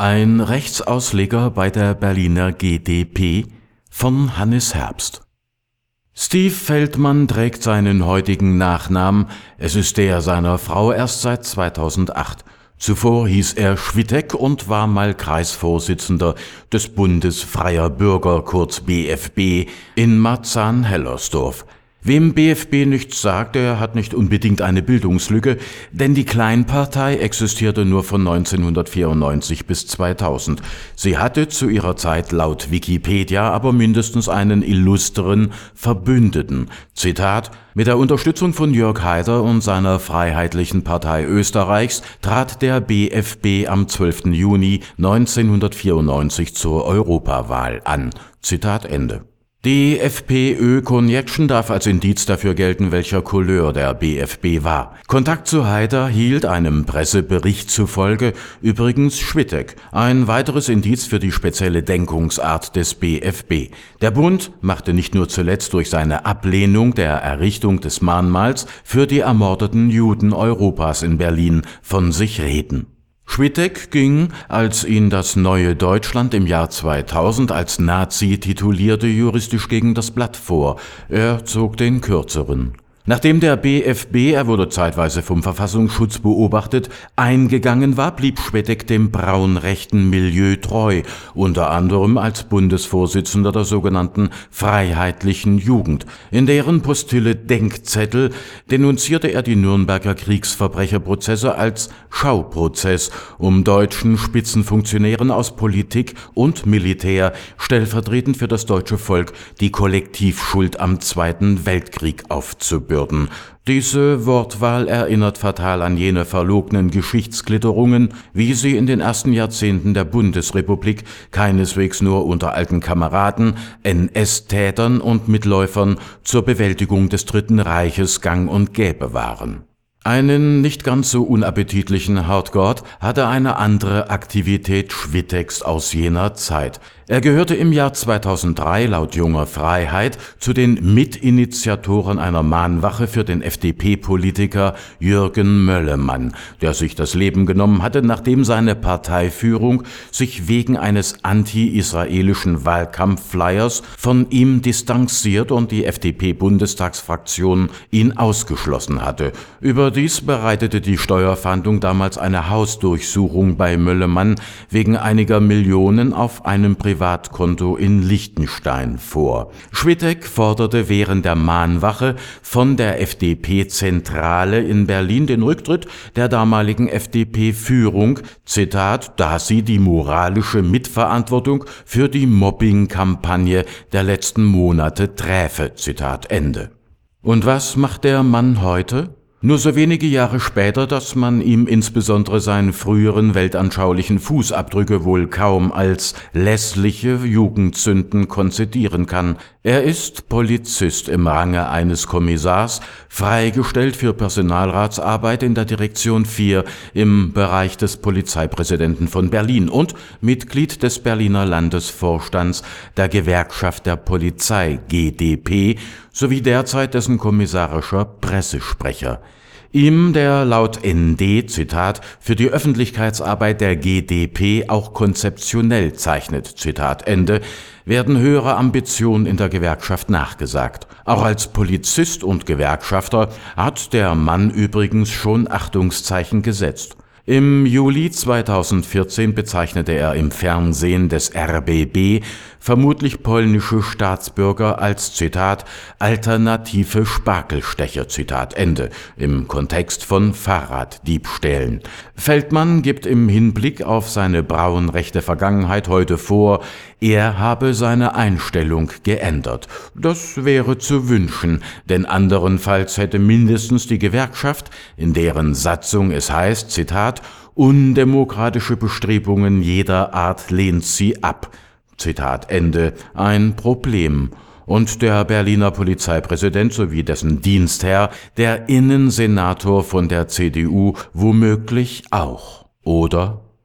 Ein Rechtsausleger bei der Berliner GdP von Hannes Herbst. Steve Feldmann trägt seinen heutigen Nachnamen, es ist der seiner Frau erst seit 2008. Zuvor hieß er Schwittek und war mal Kreisvorsitzender des Bundes Freier Bürger kurz BFB in Marzahn-Hellersdorf. Wem BFB nichts sagt, der hat nicht unbedingt eine Bildungslücke, denn die Kleinpartei existierte nur von 1994 bis 2000. Sie hatte zu ihrer Zeit laut Wikipedia aber mindestens einen illustren Verbündeten. Zitat Mit der Unterstützung von Jörg Haider und seiner Freiheitlichen Partei Österreichs trat der BFB am 12. Juni 1994 zur Europawahl an. Zitat Ende. Die FPÖ-Connection darf als Indiz dafür gelten, welcher Couleur der BFB war. Kontakt zu Haider hielt einem Pressebericht zufolge übrigens Schwittek, ein weiteres Indiz für die spezielle Denkungsart des BFB. Der Bund machte nicht nur zuletzt durch seine Ablehnung der Errichtung des Mahnmals für die ermordeten Juden Europas in Berlin von sich reden. Schwittek ging, als ihn das neue Deutschland im Jahr 2000 als Nazi titulierte, juristisch gegen das Blatt vor. Er zog den kürzeren. Nachdem der BFB, er wurde zeitweise vom Verfassungsschutz beobachtet, eingegangen war, blieb Schwedek dem braunrechten Milieu treu, unter anderem als Bundesvorsitzender der sogenannten Freiheitlichen Jugend. In deren Postille Denkzettel denunzierte er die Nürnberger Kriegsverbrecherprozesse als Schauprozess, um deutschen Spitzenfunktionären aus Politik und Militär stellvertretend für das deutsche Volk die Kollektivschuld am Zweiten Weltkrieg aufzubürden würden. Diese Wortwahl erinnert fatal an jene verlogenen Geschichtsklitterungen, wie sie in den ersten Jahrzehnten der Bundesrepublik keineswegs nur unter alten Kameraden, NS-Tätern und Mitläufern zur Bewältigung des Dritten Reiches gang und gäbe waren. Einen nicht ganz so unappetitlichen Hardgord hatte eine andere Aktivität Schwittex aus jener Zeit. Er gehörte im Jahr 2003 laut Junger Freiheit zu den Mitinitiatoren einer Mahnwache für den FDP-Politiker Jürgen Möllemann, der sich das Leben genommen hatte, nachdem seine Parteiführung sich wegen eines anti-israelischen Wahlkampfflyers von ihm distanziert und die FDP-Bundestagsfraktion ihn ausgeschlossen hatte. Überdies bereitete die Steuerfahndung damals eine Hausdurchsuchung bei Möllemann wegen einiger Millionen auf einem Privat Privatkonto in Liechtenstein vor. Schwittek forderte während der Mahnwache von der FDP-Zentrale in Berlin den Rücktritt der damaligen FDP-Führung, Zitat, da sie die moralische Mitverantwortung für die Mobbing-Kampagne der letzten Monate träfe, Zitat Ende. Und was macht der Mann heute? Nur so wenige Jahre später, dass man ihm insbesondere seinen früheren weltanschaulichen Fußabdrücke wohl kaum als lässliche Jugendsünden konzidieren kann. Er ist Polizist im Range eines Kommissars, freigestellt für Personalratsarbeit in der Direktion 4 im Bereich des Polizeipräsidenten von Berlin und Mitglied des Berliner Landesvorstands der Gewerkschaft der Polizei GdP sowie derzeit dessen kommissarischer Pressesprecher. Ihm, der laut ND, Zitat, für die Öffentlichkeitsarbeit der GdP auch konzeptionell zeichnet, Zitat Ende, werden höhere Ambitionen in der Gewerkschaft nachgesagt. Auch als Polizist und Gewerkschafter hat der Mann übrigens schon Achtungszeichen gesetzt. Im Juli 2014 bezeichnete er im Fernsehen des RBB vermutlich polnische Staatsbürger als Zitat alternative Sparkelstecher Zitat Ende im Kontext von Fahrraddiebstählen. Feldmann gibt im Hinblick auf seine braunrechte Vergangenheit heute vor, er habe seine Einstellung geändert. Das wäre zu wünschen, denn anderenfalls hätte mindestens die Gewerkschaft, in deren Satzung es heißt, Zitat, undemokratische Bestrebungen jeder Art lehnt sie ab. Zitat Ende, ein Problem. Und der Berliner Polizeipräsident sowie dessen Dienstherr, der Innensenator von der CDU, womöglich auch. Oder